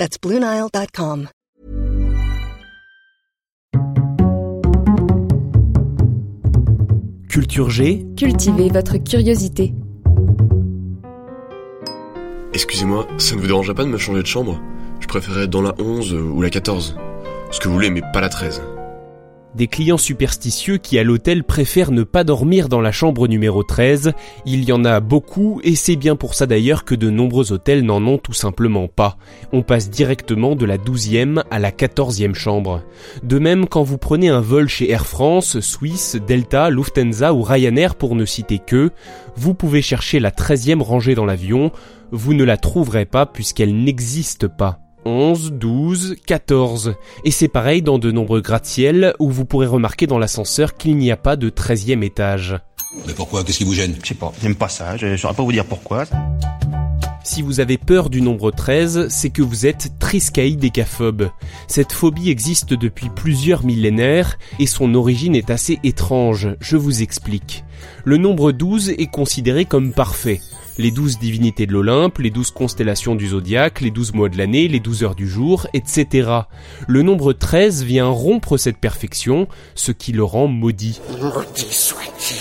That's BlueNile.com. Culture G. Cultivez votre curiosité. Excusez-moi, ça ne vous dérangerait pas de me changer de chambre? Je préférerais être dans la 11 ou la 14. Ce que vous voulez, mais pas la 13. Des clients superstitieux qui à l'hôtel préfèrent ne pas dormir dans la chambre numéro 13, il y en a beaucoup et c'est bien pour ça d'ailleurs que de nombreux hôtels n'en ont tout simplement pas. On passe directement de la 12e à la 14e chambre. De même quand vous prenez un vol chez Air France, Swiss, Delta, Lufthansa ou Ryanair pour ne citer que, vous pouvez chercher la 13e rangée dans l'avion, vous ne la trouverez pas puisqu'elle n'existe pas. 11, 12, 14. Et c'est pareil dans de nombreux gratte-ciel où vous pourrez remarquer dans l'ascenseur qu'il n'y a pas de 13e étage. Mais pourquoi? Qu'est-ce qui vous gêne? Je sais pas, j'aime pas ça, je saurais pas vous dire pourquoi. Si vous avez peur du nombre 13, c'est que vous êtes triskaïdécaphobe. Cette phobie existe depuis plusieurs millénaires et son origine est assez étrange, je vous explique. Le nombre 12 est considéré comme parfait les douze divinités de l'Olympe, les douze constellations du zodiaque, les douze mois de l'année, les douze heures du jour, etc. Le nombre 13 vient rompre cette perfection, ce qui le rend maudit. Maudit soit-il.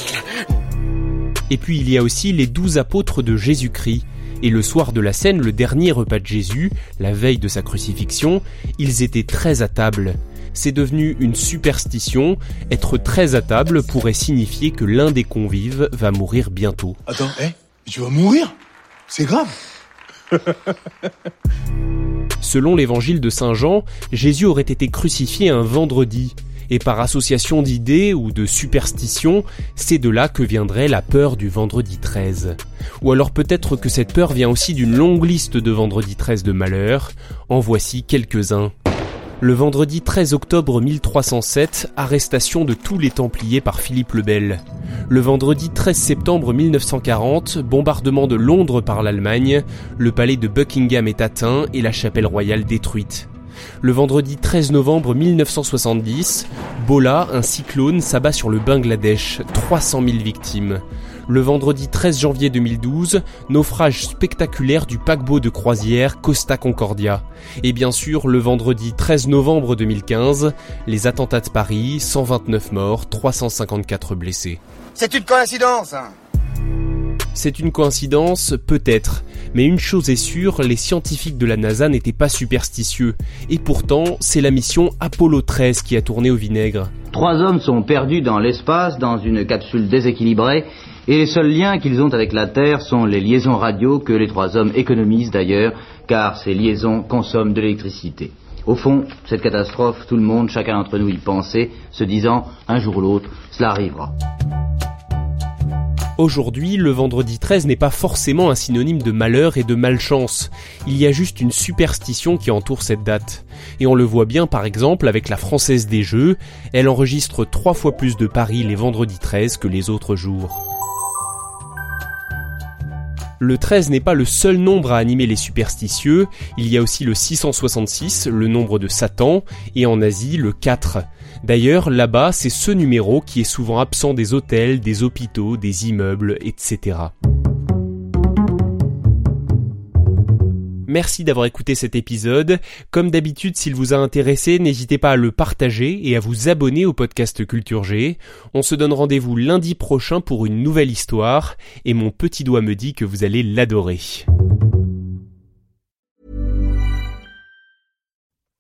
Et puis il y a aussi les douze apôtres de Jésus-Christ. Et le soir de la scène, le dernier repas de Jésus, la veille de sa crucifixion, ils étaient très à table. C'est devenu une superstition. Être très à table pourrait signifier que l'un des convives va mourir bientôt. Attends, hé tu vas mourir C'est grave Selon l'évangile de Saint Jean, Jésus aurait été crucifié un vendredi. Et par association d'idées ou de superstitions, c'est de là que viendrait la peur du vendredi 13. Ou alors peut-être que cette peur vient aussi d'une longue liste de vendredi 13 de malheur. En voici quelques-uns. Le vendredi 13 octobre 1307, arrestation de tous les Templiers par Philippe le Bel. Le vendredi 13 septembre 1940, bombardement de Londres par l'Allemagne, le palais de Buckingham est atteint et la chapelle royale détruite. Le vendredi 13 novembre 1970, Bola, un cyclone, s'abat sur le Bangladesh, 300 000 victimes le vendredi 13 janvier 2012, naufrage spectaculaire du paquebot de croisière Costa Concordia. Et bien sûr, le vendredi 13 novembre 2015, les attentats de Paris, 129 morts, 354 blessés. C'est une coïncidence hein. c'est une coïncidence, peut-être, mais une chose est sûre, les scientifiques de la NASA n'étaient pas superstitieux, et pourtant, c'est la mission Apollo 13 qui a tourné au vinaigre. Trois hommes sont perdus dans l'espace, dans une capsule déséquilibrée, et les seuls liens qu'ils ont avec la Terre sont les liaisons radio que les trois hommes économisent d'ailleurs, car ces liaisons consomment de l'électricité. Au fond, cette catastrophe, tout le monde, chacun d'entre nous y pensait, se disant, un jour ou l'autre, cela arrivera. Aujourd'hui, le vendredi 13 n'est pas forcément un synonyme de malheur et de malchance. Il y a juste une superstition qui entoure cette date. Et on le voit bien par exemple avec la Française des Jeux, elle enregistre trois fois plus de paris les vendredis 13 que les autres jours. Le 13 n'est pas le seul nombre à animer les superstitieux, il y a aussi le 666, le nombre de Satan, et en Asie le 4. D'ailleurs, là-bas, c'est ce numéro qui est souvent absent des hôtels, des hôpitaux, des immeubles, etc. Merci d'avoir écouté cet épisode. Comme d'habitude, s'il vous a intéressé, n'hésitez pas à le partager et à vous abonner au podcast Culture G. On se donne rendez-vous lundi prochain pour une nouvelle histoire et mon petit doigt me dit que vous allez l'adorer.